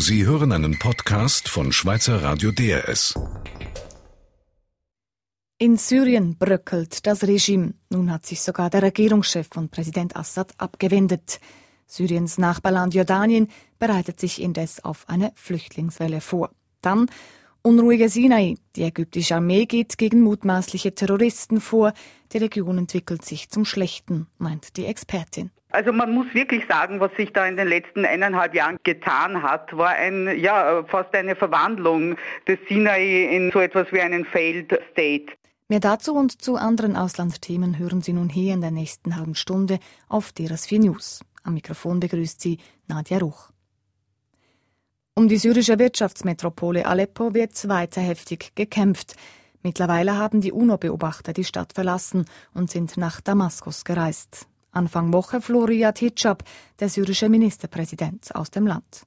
Sie hören einen Podcast von Schweizer Radio DRS. In Syrien bröckelt das Regime. Nun hat sich sogar der Regierungschef von Präsident Assad abgewendet. Syriens Nachbarland Jordanien bereitet sich indes auf eine Flüchtlingswelle vor. Dann unruhige Sinai. Die ägyptische Armee geht gegen mutmaßliche Terroristen vor. Die Region entwickelt sich zum Schlechten, meint die Expertin. Also man muss wirklich sagen, was sich da in den letzten eineinhalb Jahren getan hat, war ein, ja, fast eine Verwandlung des Sinai in so etwas wie einen Failed State. Mehr dazu und zu anderen Auslandsthemen hören Sie nun hier in der nächsten halben Stunde auf DRS4 News. Am Mikrofon begrüßt Sie Nadja Ruch. Um die syrische Wirtschaftsmetropole Aleppo wird weiter heftig gekämpft. Mittlerweile haben die UNO-Beobachter die Stadt verlassen und sind nach Damaskus gereist. Anfang Woche floh Riyad der syrische Ministerpräsident, aus dem Land.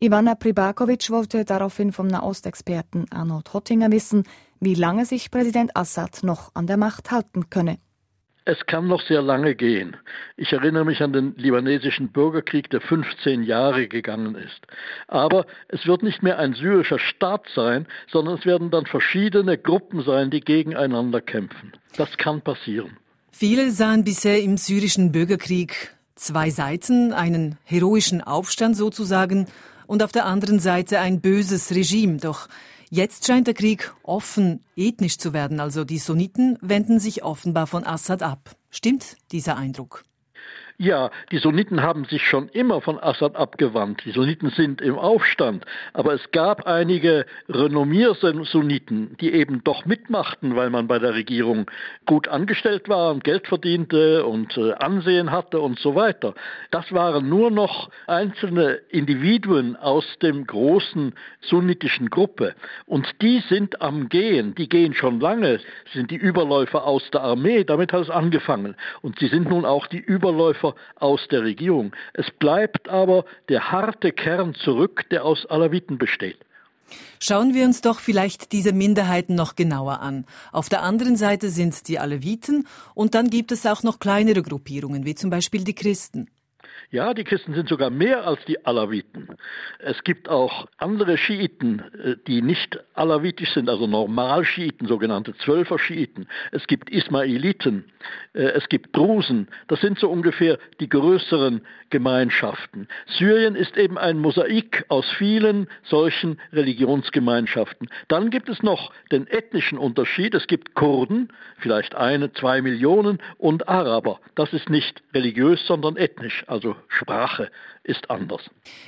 Ivana Pribakovic wollte daraufhin vom Nahostexperten Arnold Hottinger wissen, wie lange sich Präsident Assad noch an der Macht halten könne. Es kann noch sehr lange gehen. Ich erinnere mich an den libanesischen Bürgerkrieg, der 15 Jahre gegangen ist. Aber es wird nicht mehr ein syrischer Staat sein, sondern es werden dann verschiedene Gruppen sein, die gegeneinander kämpfen. Das kann passieren. Viele sahen bisher im syrischen Bürgerkrieg zwei Seiten, einen heroischen Aufstand sozusagen und auf der anderen Seite ein böses Regime. Doch jetzt scheint der Krieg offen ethnisch zu werden. Also die Sunniten wenden sich offenbar von Assad ab. Stimmt dieser Eindruck? Ja, die Sunniten haben sich schon immer von Assad abgewandt. Die Sunniten sind im Aufstand. Aber es gab einige Renommier-Sunniten, die eben doch mitmachten, weil man bei der Regierung gut angestellt war und Geld verdiente und äh, Ansehen hatte und so weiter. Das waren nur noch einzelne Individuen aus dem großen sunnitischen Gruppe. Und die sind am Gehen. Die gehen schon lange, sind die Überläufer aus der Armee. Damit hat es angefangen. Und sie sind nun auch die Überläufer Helfer aus der Regierung. Es bleibt aber der harte Kern zurück, der aus Alawiten besteht. Schauen wir uns doch vielleicht diese Minderheiten noch genauer an. Auf der anderen Seite sind die Aleviten und dann gibt es auch noch kleinere Gruppierungen, wie zum Beispiel die Christen. Ja, die Christen sind sogar mehr als die Alawiten. Es gibt auch andere Schiiten, äh, die nicht alawitisch sind, also Normalschiiten, sogenannte Zwölfer-Schiiten. Es gibt Ismailiten, äh, es gibt Drusen. Das sind so ungefähr die größeren Gemeinschaften. Syrien ist eben ein Mosaik aus vielen solchen Religionsgemeinschaften. Dann gibt es noch den ethnischen Unterschied. Es gibt Kurden, vielleicht eine, zwei Millionen, und Araber. Das ist nicht religiös, sondern ethnisch, also Sprache ist anders.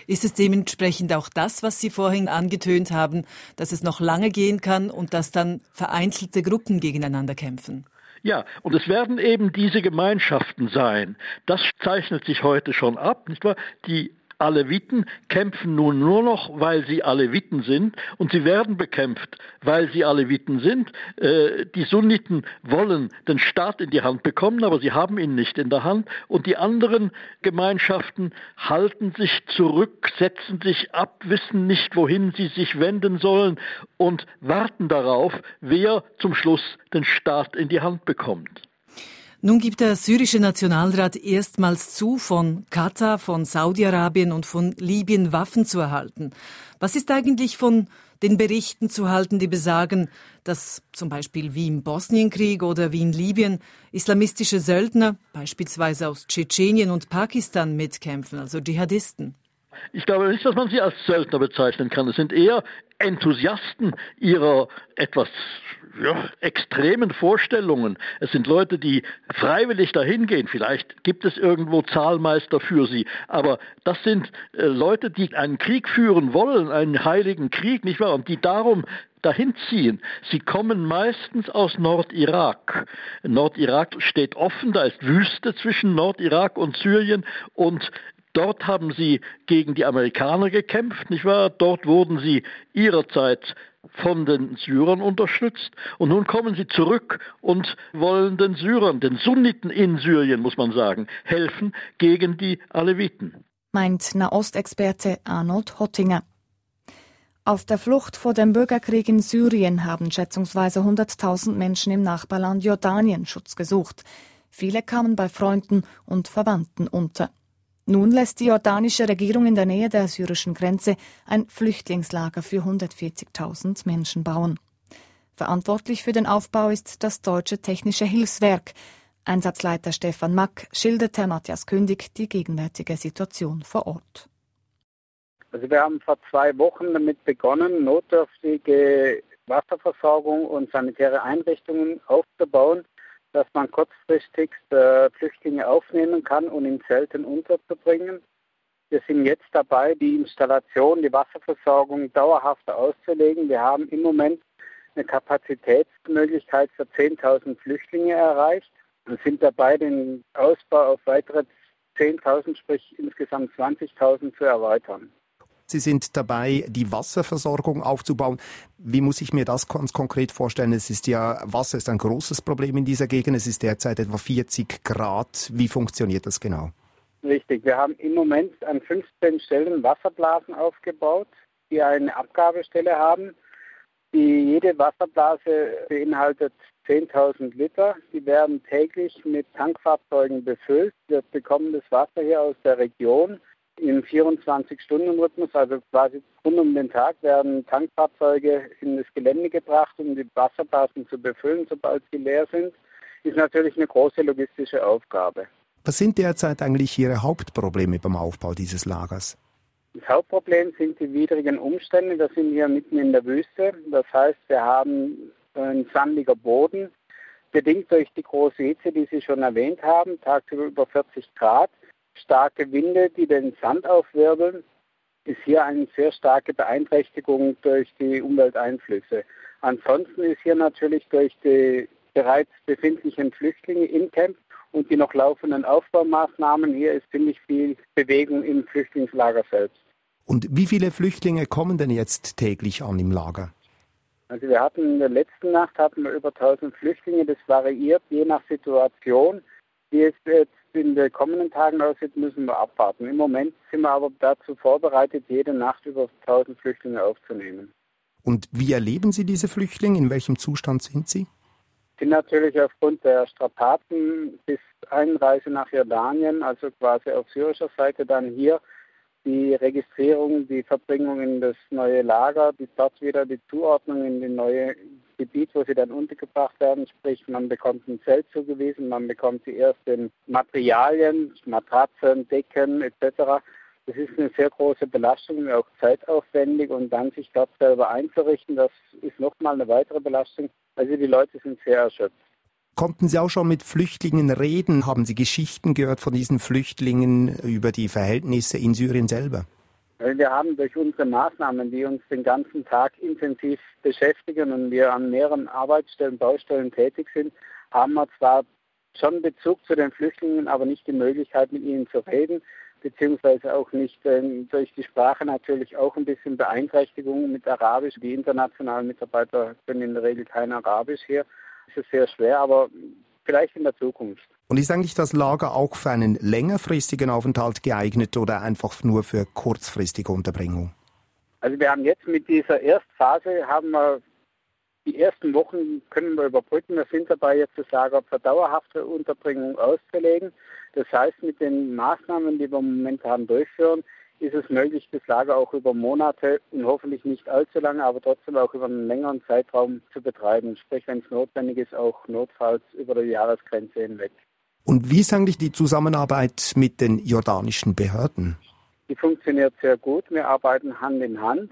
Ist es dementsprechend auch das, was Sie vorhin angetönt haben, dass es noch lange gehen kann und dass dann vereinzelte Gruppen gegeneinander kämpfen? Ja, und es werden eben diese Gemeinschaften sein. Das zeichnet sich heute schon ab, nicht wahr? Die Aleviten kämpfen nun nur noch, weil sie Aleviten sind und sie werden bekämpft, weil sie Aleviten sind. Äh, die Sunniten wollen den Staat in die Hand bekommen, aber sie haben ihn nicht in der Hand und die anderen Gemeinschaften halten sich zurück, setzen sich ab, wissen nicht, wohin sie sich wenden sollen und warten darauf, wer zum Schluss den Staat in die Hand bekommt. Nun gibt der syrische Nationalrat erstmals zu, von Katar, von Saudi-Arabien und von Libyen Waffen zu erhalten. Was ist eigentlich von den Berichten zu halten, die besagen, dass zum Beispiel wie im Bosnienkrieg oder wie in Libyen islamistische Söldner, beispielsweise aus Tschetschenien und Pakistan, mitkämpfen, also Dschihadisten? Ich glaube nicht, dass man sie als Söldner bezeichnen kann. Es sind eher Enthusiasten ihrer etwas ja, extremen Vorstellungen. Es sind Leute, die freiwillig dahin gehen. Vielleicht gibt es irgendwo Zahlmeister für sie. Aber das sind äh, Leute, die einen Krieg führen wollen, einen heiligen Krieg, nicht wahr? Und die darum dahin ziehen. Sie kommen meistens aus Nordirak. Nordirak steht offen, da ist Wüste zwischen Nordirak und Syrien und Dort haben sie gegen die Amerikaner gekämpft, nicht wahr? Dort wurden sie ihrerzeit von den Syrern unterstützt. Und nun kommen sie zurück und wollen den Syrern, den Sunniten in Syrien, muss man sagen, helfen gegen die Aleviten. Meint Nahostexperte Arnold Hottinger. Auf der Flucht vor dem Bürgerkrieg in Syrien haben schätzungsweise 100.000 Menschen im Nachbarland Jordanien Schutz gesucht. Viele kamen bei Freunden und Verwandten unter. Nun lässt die jordanische Regierung in der Nähe der syrischen Grenze ein Flüchtlingslager für 140.000 Menschen bauen. Verantwortlich für den Aufbau ist das Deutsche Technische Hilfswerk. Einsatzleiter Stefan Mack schilderte Matthias Kündig die gegenwärtige Situation vor Ort. Also wir haben vor zwei Wochen damit begonnen, notdürftige Wasserversorgung und sanitäre Einrichtungen aufzubauen, dass man kurzfristig äh, Flüchtlinge aufnehmen kann und in Zelten unterzubringen. Wir sind jetzt dabei, die Installation, die Wasserversorgung dauerhaft auszulegen. Wir haben im Moment eine Kapazitätsmöglichkeit für 10.000 Flüchtlinge erreicht und sind dabei, den Ausbau auf weitere 10.000, sprich insgesamt 20.000 zu erweitern. Sie sind dabei, die Wasserversorgung aufzubauen. Wie muss ich mir das ganz konkret vorstellen? Es ist ja, Wasser ist ein großes Problem in dieser Gegend. Es ist derzeit etwa 40 Grad. Wie funktioniert das genau? Richtig. Wir haben im Moment an 15 Stellen Wasserblasen aufgebaut, die eine Abgabestelle haben. Die, jede Wasserblase beinhaltet 10.000 Liter. Die werden täglich mit Tankfahrzeugen befüllt. Wir bekommen das Wasser hier aus der Region im 24-Stunden-Rhythmus, also quasi rund um den Tag, werden Tankfahrzeuge in das Gelände gebracht, um die Wasserblasen zu befüllen, sobald sie leer sind. Ist natürlich eine große logistische Aufgabe. Was sind derzeit eigentlich Ihre Hauptprobleme beim Aufbau dieses Lagers? Das Hauptproblem sind die widrigen Umstände. Wir sind hier mitten in der Wüste. Das heißt, wir haben einen sandiger Boden, bedingt durch die große Hitze, die Sie schon erwähnt haben, tagsüber über 40 Grad starke Winde, die den Sand aufwirbeln, ist hier eine sehr starke Beeinträchtigung durch die Umwelteinflüsse. Ansonsten ist hier natürlich durch die bereits befindlichen Flüchtlinge im Camp und die noch laufenden Aufbaumaßnahmen hier ist ziemlich viel Bewegung im Flüchtlingslager selbst. Und wie viele Flüchtlinge kommen denn jetzt täglich an im Lager? Also wir hatten in der letzten Nacht hatten wir über 1000 Flüchtlinge. Das variiert je nach Situation. Wie es jetzt in den kommenden Tagen aussieht, müssen wir abwarten. Im Moment sind wir aber dazu vorbereitet, jede Nacht über 1000 Flüchtlinge aufzunehmen. Und wie erleben Sie diese Flüchtlinge? In welchem Zustand sind sie? Sind natürlich aufgrund der Strapazen bis Einreise nach Jordanien, also quasi auf syrischer Seite, dann hier die Registrierung, die Verbringung in das neue Lager, die dort wieder die Zuordnung in die neue Gebiet, wo sie dann untergebracht werden. Sprich, man bekommt ein Zelt zugewiesen, man bekommt die ersten Materialien, Matratzen, Decken etc. Das ist eine sehr große Belastung, auch zeitaufwendig und dann sich dort selber einzurichten, das ist nochmal eine weitere Belastung. Also die Leute sind sehr erschöpft. Konnten Sie auch schon mit Flüchtlingen reden? Haben Sie Geschichten gehört von diesen Flüchtlingen über die Verhältnisse in Syrien selber? Wir haben durch unsere Maßnahmen, die uns den ganzen Tag intensiv beschäftigen und wir an mehreren Arbeitsstellen, Baustellen tätig sind, haben wir zwar schon Bezug zu den Flüchtlingen, aber nicht die Möglichkeit, mit ihnen zu reden, beziehungsweise auch nicht äh, durch die Sprache natürlich auch ein bisschen Beeinträchtigung mit Arabisch. Die internationalen Mitarbeiter können in der Regel kein Arabisch hier. Es ist sehr schwer, aber vielleicht in der Zukunft. Und ist eigentlich das Lager auch für einen längerfristigen Aufenthalt geeignet oder einfach nur für kurzfristige Unterbringung? Also wir haben jetzt mit dieser Erstphase haben wir die ersten Wochen können wir überbrücken. Wir sind dabei jetzt das Lager für dauerhafte Unterbringung auszulegen. Das heißt, mit den Maßnahmen, die wir momentan durchführen, ist es möglich, das Lager auch über Monate und hoffentlich nicht allzu lange, aber trotzdem auch über einen längeren Zeitraum zu betreiben. Sprich, wenn es notwendig ist, auch notfalls über die Jahresgrenze hinweg. Und wie ist eigentlich die Zusammenarbeit mit den jordanischen Behörden? Die funktioniert sehr gut. Wir arbeiten Hand in Hand,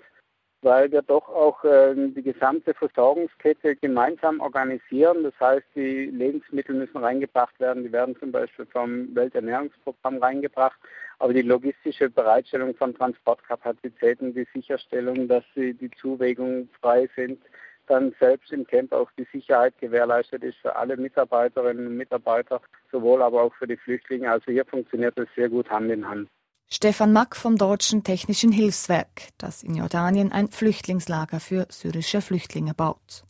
weil wir doch auch äh, die gesamte Versorgungskette gemeinsam organisieren. Das heißt, die Lebensmittel müssen reingebracht werden. Die werden zum Beispiel vom Welternährungsprogramm reingebracht. Aber die logistische Bereitstellung von Transportkapazitäten, die Sicherstellung, dass sie die Zuwägung frei sind, dann selbst im Camp auch die Sicherheit gewährleistet ist für alle Mitarbeiterinnen und Mitarbeiter, sowohl aber auch für die Flüchtlinge. Also hier funktioniert es sehr gut Hand in Hand. Stefan Mack vom Deutschen Technischen Hilfswerk, das in Jordanien ein Flüchtlingslager für syrische Flüchtlinge baut.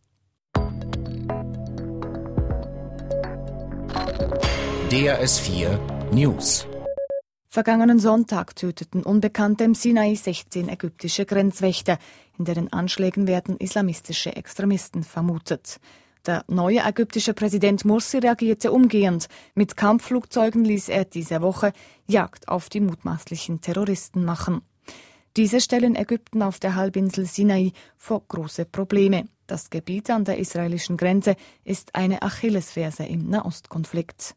DRS 4 News Vergangenen Sonntag töteten Unbekannte im Sinai 16 ägyptische Grenzwächter. In deren Anschlägen werden islamistische Extremisten vermutet. Der neue ägyptische Präsident Morsi reagierte umgehend. Mit Kampfflugzeugen ließ er diese Woche Jagd auf die mutmaßlichen Terroristen machen. Diese stellen Ägypten auf der Halbinsel Sinai vor große Probleme. Das Gebiet an der israelischen Grenze ist eine Achillesferse im Nahostkonflikt.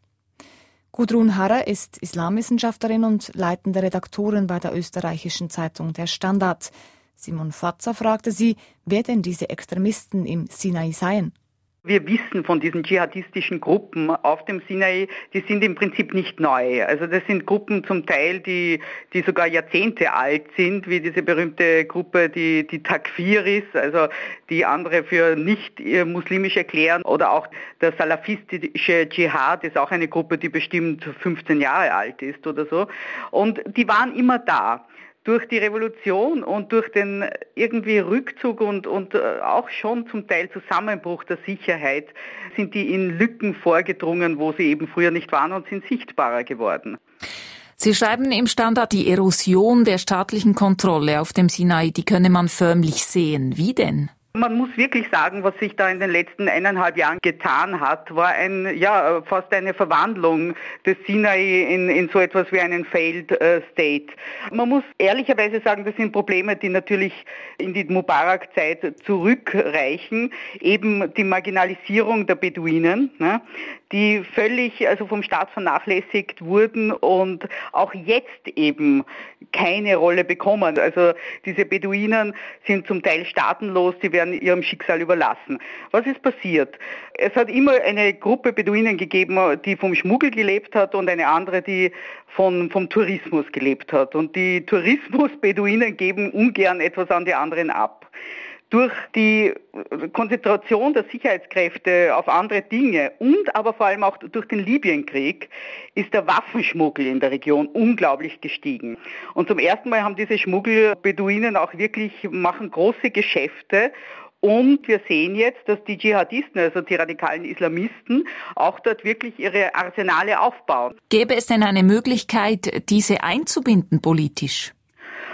Gudrun Harrer ist Islamwissenschaftlerin und leitende Redaktorin bei der österreichischen Zeitung Der Standard. Simon Fatzer fragte sie, wer denn diese Extremisten im Sinai seien. Wir wissen von diesen dschihadistischen Gruppen auf dem Sinai, die sind im Prinzip nicht neu. Also das sind Gruppen zum Teil, die, die sogar Jahrzehnte alt sind, wie diese berühmte Gruppe, die, die Takfiris, also die andere für nicht muslimisch erklären. Oder auch der salafistische Dschihad ist auch eine Gruppe, die bestimmt 15 Jahre alt ist oder so. Und die waren immer da durch die Revolution und durch den irgendwie Rückzug und, und äh, auch schon zum Teil Zusammenbruch der Sicherheit sind die in Lücken vorgedrungen, wo sie eben früher nicht waren und sind sichtbarer geworden. Sie schreiben im Standard, die Erosion der staatlichen Kontrolle auf dem Sinai, die könne man förmlich sehen. Wie denn? Man muss wirklich sagen, was sich da in den letzten eineinhalb Jahren getan hat, war ein, ja, fast eine Verwandlung des Sinai in, in so etwas wie einen Failed äh, State. Man muss ehrlicherweise sagen, das sind Probleme, die natürlich in die Mubarak-Zeit zurückreichen. Eben die Marginalisierung der Beduinen, ne, die völlig also vom Staat vernachlässigt wurden und auch jetzt eben keine Rolle bekommen. Also diese Beduinen sind zum Teil staatenlos, die werden ihrem Schicksal überlassen. Was ist passiert? Es hat immer eine Gruppe Beduinen gegeben, die vom Schmuggel gelebt hat und eine andere, die von, vom Tourismus gelebt hat. Und die Tourismus-Beduinen geben ungern etwas an die anderen ab durch die Konzentration der Sicherheitskräfte auf andere Dinge und aber vor allem auch durch den Libyenkrieg ist der Waffenschmuggel in der Region unglaublich gestiegen. Und zum ersten Mal haben diese Schmuggelbeduinen auch wirklich, machen große Geschäfte und wir sehen jetzt, dass die Dschihadisten, also die radikalen Islamisten, auch dort wirklich ihre Arsenale aufbauen. Gäbe es denn eine Möglichkeit, diese einzubinden politisch?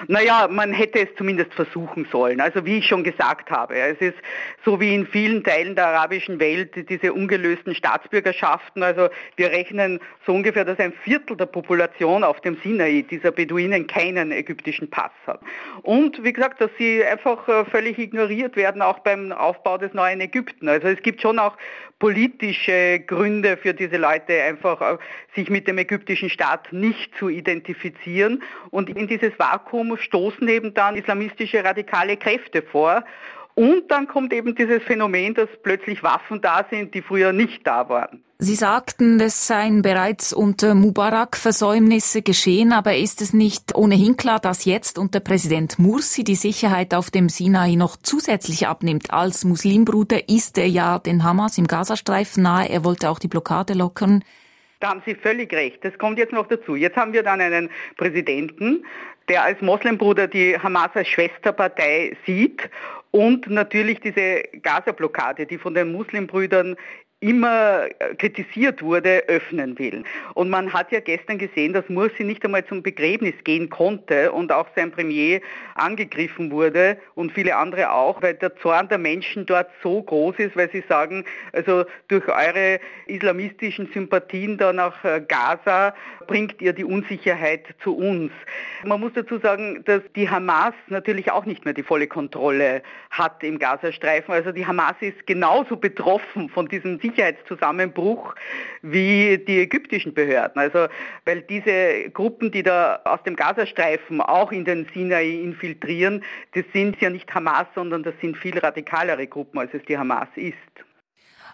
Naja, man hätte es zumindest versuchen sollen. Also wie ich schon gesagt habe, es ist so wie in vielen Teilen der arabischen Welt diese ungelösten Staatsbürgerschaften. Also wir rechnen so ungefähr, dass ein Viertel der Population auf dem Sinai dieser Beduinen keinen ägyptischen Pass hat. Und wie gesagt, dass sie einfach äh, völlig ignoriert werden, auch beim Aufbau des neuen Ägypten. Also es gibt schon auch politische Gründe für diese Leute, einfach äh, sich mit dem ägyptischen Staat nicht zu identifizieren. Und in dieses Vakuum stoßen eben dann islamistische radikale Kräfte vor. Und dann kommt eben dieses Phänomen, dass plötzlich Waffen da sind, die früher nicht da waren. Sie sagten, es seien bereits unter Mubarak Versäumnisse geschehen, aber ist es nicht ohnehin klar, dass jetzt unter Präsident Mursi die Sicherheit auf dem Sinai noch zusätzlich abnimmt? Als Muslimbruder ist er ja den Hamas im Gazastreifen nahe, er wollte auch die Blockade lockern. Da haben Sie völlig recht. Das kommt jetzt noch dazu. Jetzt haben wir dann einen Präsidenten, der als Moslembruder die Hamas als Schwesterpartei sieht und natürlich diese Gaza-Blockade, die von den Muslimbrüdern immer äh, kritisiert wurde, öffnen will. Und man hat ja gestern gesehen, dass Mursi nicht einmal zum Begräbnis gehen konnte und auch sein Premier angegriffen wurde und viele andere auch, weil der Zorn der Menschen dort so groß ist, weil sie sagen, also durch eure islamistischen Sympathien da nach äh, Gaza bringt ihr die Unsicherheit zu uns. Man muss dazu sagen, dass die Hamas natürlich auch nicht mehr die volle Kontrolle hat im Gazastreifen. Also die Hamas ist genauso betroffen von diesem Sicherheitszusammenbruch wie die ägyptischen Behörden. Also weil diese Gruppen, die da aus dem Gazastreifen auch in den Sinai infiltrieren, das sind ja nicht Hamas, sondern das sind viel radikalere Gruppen, als es die Hamas ist.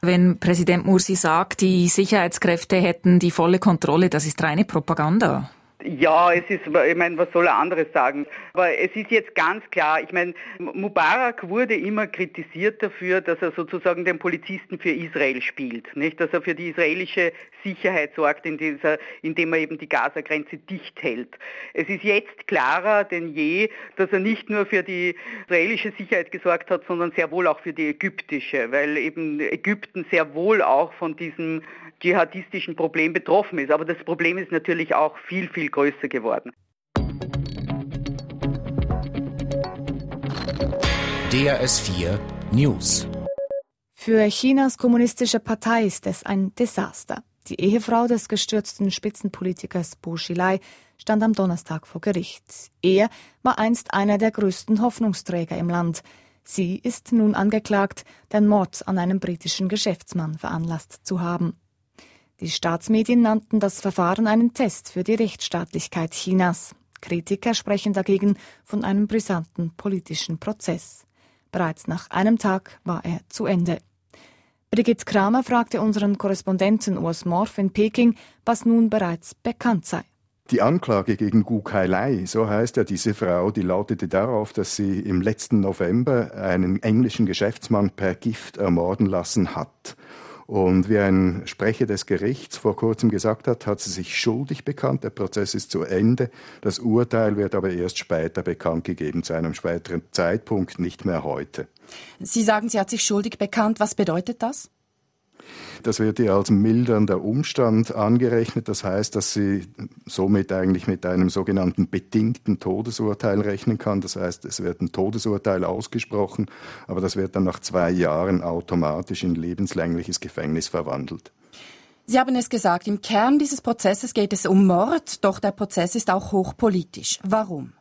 Wenn Präsident Mursi sagt, die Sicherheitskräfte hätten die volle Kontrolle, das ist reine Propaganda. Ja, es ist, ich meine, was soll er anderes sagen? Aber es ist jetzt ganz klar, ich meine, Mubarak wurde immer kritisiert dafür, dass er sozusagen den Polizisten für Israel spielt, nicht? Dass er für die israelische Sicherheit sorgt, in dieser, indem er eben die Gaza-Grenze dicht hält. Es ist jetzt klarer denn je, dass er nicht nur für die israelische Sicherheit gesorgt hat, sondern sehr wohl auch für die ägyptische, weil eben Ägypten sehr wohl auch von diesem dschihadistischen Problem betroffen ist. Aber das Problem ist natürlich auch viel, viel größer geworden. DRS 4 News Für Chinas kommunistische Partei ist es ein Desaster. Die Ehefrau des gestürzten Spitzenpolitikers Bo Xilai stand am Donnerstag vor Gericht. Er war einst einer der größten Hoffnungsträger im Land. Sie ist nun angeklagt, den Mord an einem britischen Geschäftsmann veranlasst zu haben. Die Staatsmedien nannten das Verfahren einen Test für die Rechtsstaatlichkeit Chinas. Kritiker sprechen dagegen von einem brisanten politischen Prozess. Bereits nach einem Tag war er zu Ende. Brigitte Kramer fragte unseren Korrespondenten Urs Morf in Peking, was nun bereits bekannt sei. Die Anklage gegen Gu Kai-lai, so heißt ja diese Frau, die lautete darauf, dass sie im letzten November einen englischen Geschäftsmann per Gift ermorden lassen hat. Und wie ein Sprecher des Gerichts vor kurzem gesagt hat, hat sie sich schuldig bekannt. Der Prozess ist zu Ende. Das Urteil wird aber erst später bekannt gegeben, zu einem späteren Zeitpunkt, nicht mehr heute. Sie sagen, sie hat sich schuldig bekannt. Was bedeutet das? Das wird ihr als mildernder Umstand angerechnet. Das heißt, dass sie somit eigentlich mit einem sogenannten bedingten Todesurteil rechnen kann. Das heißt, es wird ein Todesurteil ausgesprochen, aber das wird dann nach zwei Jahren automatisch in lebenslängliches Gefängnis verwandelt. Sie haben es gesagt, im Kern dieses Prozesses geht es um Mord, doch der Prozess ist auch hochpolitisch. Warum?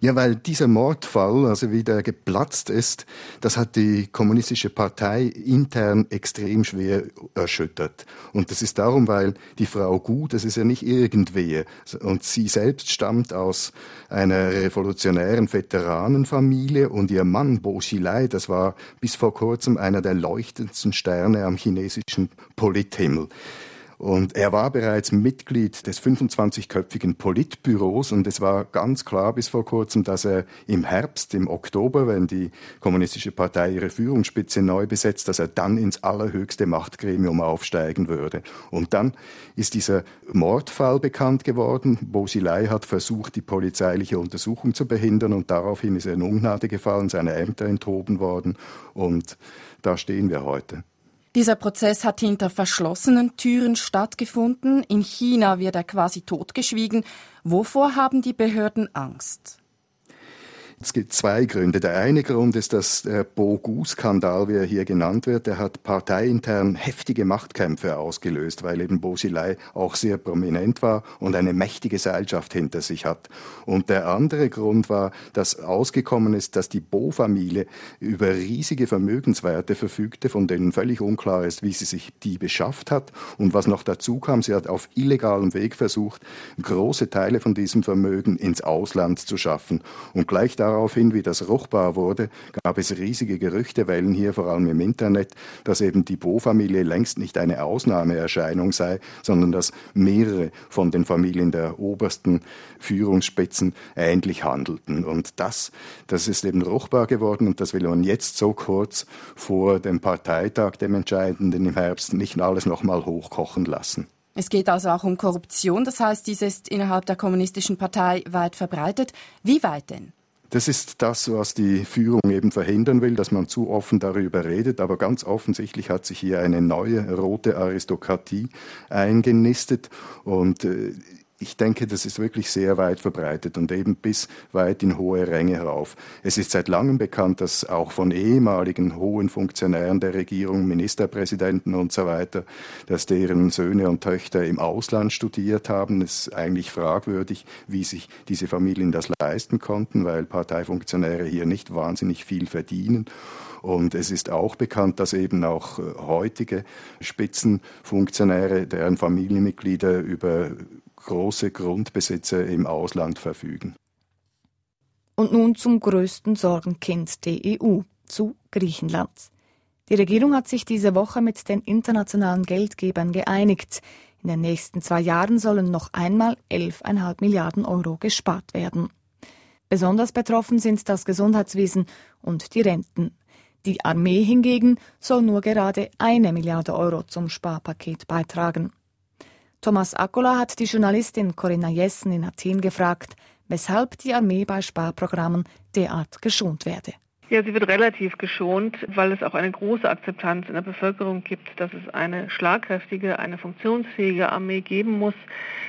Ja, weil dieser Mordfall, also wie der geplatzt ist, das hat die kommunistische Partei intern extrem schwer erschüttert. Und das ist darum, weil die Frau Gu, das ist ja nicht irgendwer. Und sie selbst stammt aus einer revolutionären Veteranenfamilie und ihr Mann Bo Xilai, das war bis vor kurzem einer der leuchtendsten Sterne am chinesischen Polithimmel. Und er war bereits Mitglied des 25-köpfigen Politbüros und es war ganz klar bis vor kurzem, dass er im Herbst, im Oktober, wenn die Kommunistische Partei ihre Führungsspitze neu besetzt, dass er dann ins allerhöchste Machtgremium aufsteigen würde. Und dann ist dieser Mordfall bekannt geworden. Bosilei hat versucht, die polizeiliche Untersuchung zu behindern und daraufhin ist er in Ungnade gefallen, seine Ämter enthoben worden und da stehen wir heute. Dieser Prozess hat hinter verschlossenen Türen stattgefunden. In China wird er quasi totgeschwiegen. Wovor haben die Behörden Angst? Es gibt zwei Gründe. Der eine Grund ist, dass der Bogu-Skandal, wie er hier genannt wird, der hat parteiintern heftige Machtkämpfe ausgelöst, weil eben Bosilei auch sehr prominent war und eine mächtige Seilschaft hinter sich hat. Und der andere Grund war, dass ausgekommen ist, dass die Bo-Familie über riesige Vermögenswerte verfügte, von denen völlig unklar ist, wie sie sich die beschafft hat. Und was noch dazu kam, sie hat auf illegalem Weg versucht, große Teile von diesem Vermögen ins Ausland zu schaffen. Und gleich da daraufhin, wie das ruchbar wurde, gab es riesige Gerüchtewellen hier, vor allem im Internet, dass eben die Bo-Familie längst nicht eine Ausnahmeerscheinung sei, sondern dass mehrere von den Familien der obersten Führungsspitzen ähnlich handelten. Und das, das ist eben ruchbar geworden und das will man jetzt so kurz vor dem Parteitag, dem entscheidenden im Herbst, nicht alles nochmal hochkochen lassen. Es geht also auch um Korruption, das heißt, dies ist innerhalb der kommunistischen Partei weit verbreitet. Wie weit denn? Das ist das, was die Führung eben verhindern will, dass man zu offen darüber redet. Aber ganz offensichtlich hat sich hier eine neue rote Aristokratie eingenistet. Und äh, ich denke, das ist wirklich sehr weit verbreitet und eben bis weit in hohe Ränge herauf. Es ist seit langem bekannt, dass auch von ehemaligen hohen Funktionären der Regierung, Ministerpräsidenten und so weiter, dass deren Söhne und Töchter im Ausland studiert haben. Es ist eigentlich fragwürdig, wie sich diese Familien das leisten konnten, weil Parteifunktionäre hier nicht wahnsinnig viel verdienen. Und es ist auch bekannt, dass eben auch äh, heutige Spitzenfunktionäre, deren Familienmitglieder über große Grundbesitzer im Ausland verfügen. Und nun zum größten Sorgenkind der EU, zu Griechenland. Die Regierung hat sich diese Woche mit den internationalen Geldgebern geeinigt. In den nächsten zwei Jahren sollen noch einmal 11,5 Milliarden Euro gespart werden. Besonders betroffen sind das Gesundheitswesen und die Renten. Die Armee hingegen soll nur gerade eine Milliarde Euro zum Sparpaket beitragen. Thomas Akkola hat die Journalistin Corinna Jessen in Athen gefragt, weshalb die Armee bei Sparprogrammen derart geschont werde. Ja, sie wird relativ geschont, weil es auch eine große Akzeptanz in der Bevölkerung gibt, dass es eine schlagkräftige, eine funktionsfähige Armee geben muss,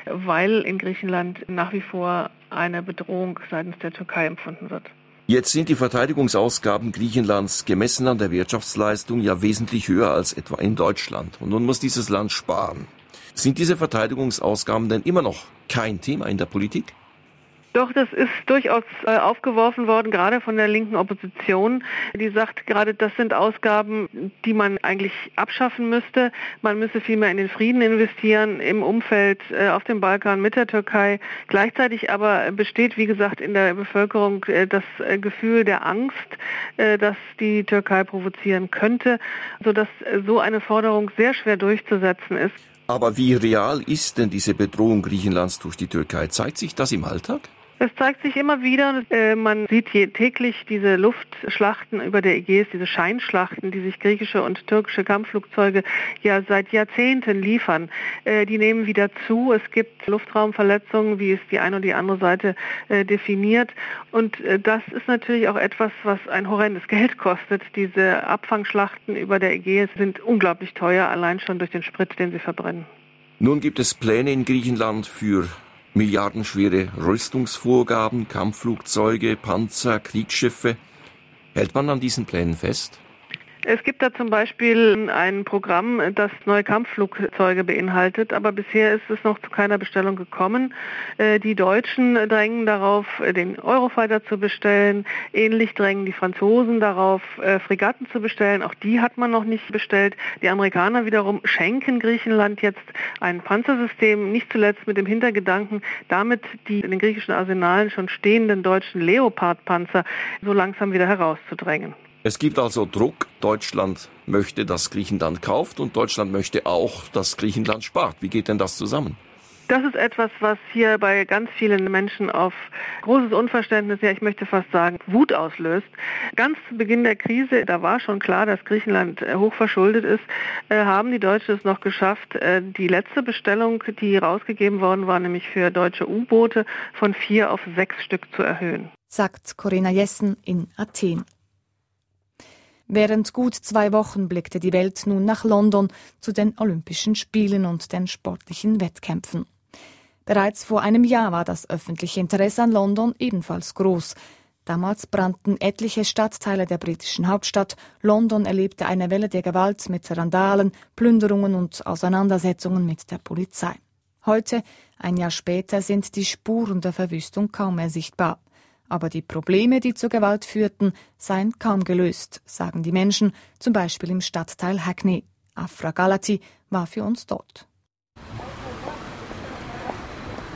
weil in Griechenland nach wie vor eine Bedrohung seitens der Türkei empfunden wird. Jetzt sind die Verteidigungsausgaben Griechenlands gemessen an der Wirtschaftsleistung ja wesentlich höher als etwa in Deutschland. Und nun muss dieses Land sparen. Sind diese Verteidigungsausgaben denn immer noch kein Thema in der Politik? Doch, das ist durchaus äh, aufgeworfen worden, gerade von der linken Opposition, die sagt, gerade das sind Ausgaben, die man eigentlich abschaffen müsste. Man müsse vielmehr in den Frieden investieren, im Umfeld äh, auf dem Balkan mit der Türkei. Gleichzeitig aber besteht, wie gesagt, in der Bevölkerung äh, das Gefühl der Angst, dass die Türkei provozieren könnte, sodass so eine Forderung sehr schwer durchzusetzen ist. Aber wie real ist denn diese Bedrohung Griechenlands durch die Türkei? Zeigt sich das im Alltag? Es zeigt sich immer wieder, äh, man sieht täglich diese Luftschlachten über der Ägäis, diese Scheinschlachten, die sich griechische und türkische Kampfflugzeuge ja seit Jahrzehnten liefern. Äh, die nehmen wieder zu. Es gibt Luftraumverletzungen, wie es die eine oder die andere Seite äh, definiert. Und das ist natürlich auch etwas, was ein horrendes Geld kostet. Diese Abfangschlachten über der Ägäis sind unglaublich teuer, allein schon durch den Sprit, den sie verbrennen. Nun gibt es Pläne in Griechenland für milliardenschwere Rüstungsvorgaben, Kampfflugzeuge, Panzer, Kriegsschiffe. Hält man an diesen Plänen fest? Es gibt da zum Beispiel ein Programm, das neue Kampfflugzeuge beinhaltet, aber bisher ist es noch zu keiner Bestellung gekommen. Äh, die Deutschen drängen darauf, den Eurofighter zu bestellen. Ähnlich drängen die Franzosen darauf, äh, Fregatten zu bestellen. Auch die hat man noch nicht bestellt. Die Amerikaner wiederum schenken Griechenland jetzt ein Panzersystem, nicht zuletzt mit dem Hintergedanken, damit die in den griechischen Arsenalen schon stehenden deutschen Leopard-Panzer so langsam wieder herauszudrängen. Es gibt also Druck. Deutschland möchte, dass Griechenland kauft und Deutschland möchte auch, dass Griechenland spart. Wie geht denn das zusammen? Das ist etwas, was hier bei ganz vielen Menschen auf großes Unverständnis, ja ich möchte fast sagen, Wut auslöst. Ganz zu Beginn der Krise, da war schon klar, dass Griechenland äh, hoch verschuldet ist, äh, haben die Deutschen es noch geschafft, äh, die letzte Bestellung, die rausgegeben worden war, nämlich für deutsche U-Boote, von vier auf sechs Stück zu erhöhen. Sagt Corinna Jessen in Athen. Während gut zwei Wochen blickte die Welt nun nach London zu den Olympischen Spielen und den sportlichen Wettkämpfen. Bereits vor einem Jahr war das öffentliche Interesse an London ebenfalls groß. Damals brannten etliche Stadtteile der britischen Hauptstadt. London erlebte eine Welle der Gewalt mit Randalen, Plünderungen und Auseinandersetzungen mit der Polizei. Heute, ein Jahr später, sind die Spuren der Verwüstung kaum mehr sichtbar. Aber die Probleme, die zur Gewalt führten, seien kaum gelöst, sagen die Menschen, zum Beispiel im Stadtteil Hackney. Afra Galati war für uns dort.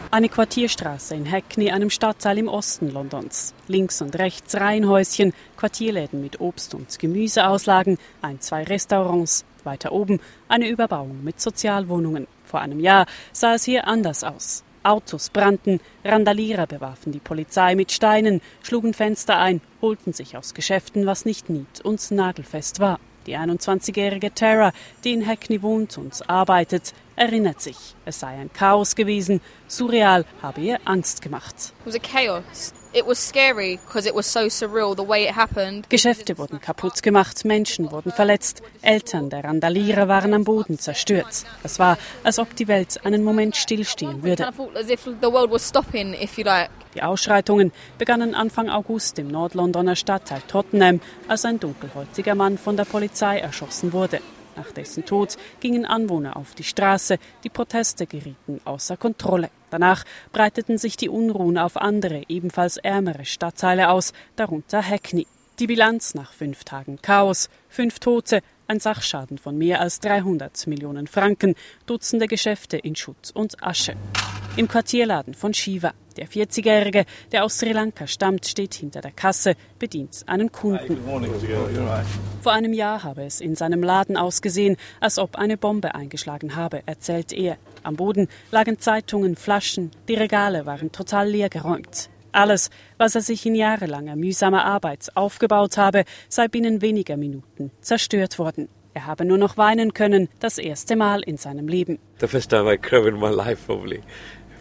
Eine Quartierstraße in Hackney, einem Stadtteil im Osten Londons. Links und rechts Reihenhäuschen, Quartierläden mit Obst- und Gemüseauslagen, ein, zwei Restaurants. Weiter oben eine Überbauung mit Sozialwohnungen. Vor einem Jahr sah es hier anders aus. Autos brannten, Randalierer bewarfen die Polizei mit Steinen, schlugen Fenster ein, holten sich aus Geschäften, was nicht nied- und nagelfest war. Die 21-jährige Tara, die in Hackney wohnt und arbeitet, erinnert sich, es sei ein Chaos gewesen, surreal habe ihr Angst gemacht. It was a chaos. Geschäfte wurden kaputt gemacht, Menschen wurden verletzt, Eltern der Randalierer waren am Boden zerstört. Es war, als ob die Welt einen Moment stillstehen würde. Die Ausschreitungen begannen Anfang August im Nordlondoner Stadtteil Tottenham, als ein dunkelhäutiger Mann von der Polizei erschossen wurde. Nach dessen Tod gingen Anwohner auf die Straße, die Proteste gerieten außer Kontrolle. Danach breiteten sich die Unruhen auf andere, ebenfalls ärmere Stadtteile aus, darunter Hackney. Die Bilanz nach fünf Tagen Chaos, fünf Tote, ein Sachschaden von mehr als 300 Millionen Franken, Dutzende Geschäfte in Schutt und Asche. Im Quartierladen von Shiva. Der 40-Jährige, der aus Sri Lanka stammt, steht hinter der Kasse, bedient einen Kunden. Vor einem Jahr habe es in seinem Laden ausgesehen, als ob eine Bombe eingeschlagen habe, erzählt er. Am Boden lagen Zeitungen, Flaschen, die Regale waren total leer geräumt. Alles, was er sich in jahrelanger mühsamer Arbeit aufgebaut habe, sei binnen weniger Minuten zerstört worden. Er habe nur noch weinen können, das erste Mal in seinem Leben. The first time I cried in my life, probably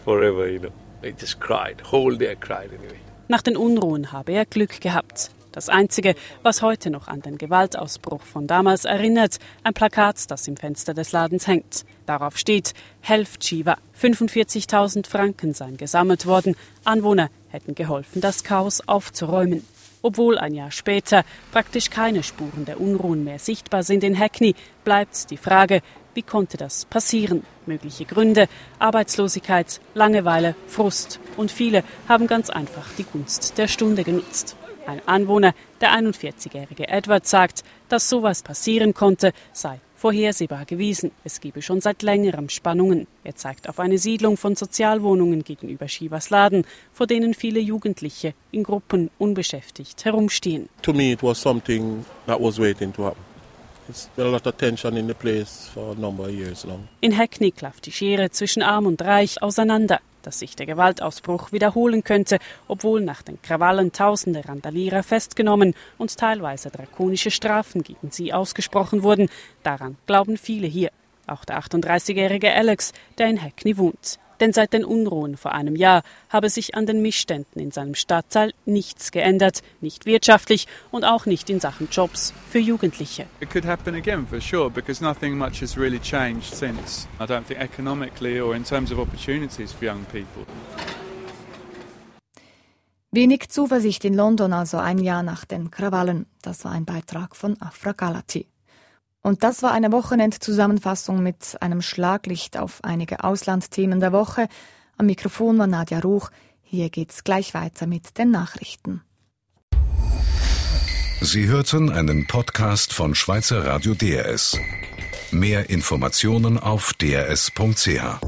forever, you know. I just cried, whole day I cried anyway. Nach den Unruhen habe er Glück gehabt. Das Einzige, was heute noch an den Gewaltausbruch von damals erinnert, ein Plakat, das im Fenster des Ladens hängt. Darauf steht, helft Shiva. 45.000 Franken seien gesammelt worden. Anwohner hätten geholfen, das Chaos aufzuräumen. Obwohl ein Jahr später praktisch keine Spuren der Unruhen mehr sichtbar sind in Hackney, bleibt die Frage, wie konnte das passieren? Mögliche Gründe, Arbeitslosigkeit, Langeweile, Frust und viele haben ganz einfach die Gunst der Stunde genutzt. Ein Anwohner, der 41-jährige Edward, sagt, dass sowas passieren konnte, sei vorhersehbar gewesen. Es gebe schon seit längerem Spannungen. Er zeigt auf eine Siedlung von Sozialwohnungen gegenüber Shivas Laden, vor denen viele Jugendliche in Gruppen unbeschäftigt herumstehen. To me it was something that was waiting to happen. In Hackney klafft die Schere zwischen Arm und Reich auseinander dass sich der Gewaltausbruch wiederholen könnte, obwohl nach den Krawallen tausende Randalierer festgenommen und teilweise drakonische Strafen gegen sie ausgesprochen wurden. Daran glauben viele hier, auch der 38-jährige Alex, der in Hackney wohnt. Denn seit den Unruhen vor einem Jahr habe sich an den Missständen in seinem Stadtteil nichts geändert, nicht wirtschaftlich und auch nicht in Sachen Jobs für Jugendliche. It could happen again for sure because nothing much has really changed since. I don't think economically or in terms of opportunities for young people. Wenig Zuversicht in London, also ein Jahr nach den Krawallen. Das war ein Beitrag von Afra Galati. Und das war eine Wochenendzusammenfassung mit einem Schlaglicht auf einige Auslandsthemen der Woche. Am Mikrofon war Nadja Ruch. Hier geht's gleich weiter mit den Nachrichten. Sie hörten einen Podcast von Schweizer Radio DRS. Mehr Informationen auf drs.ch.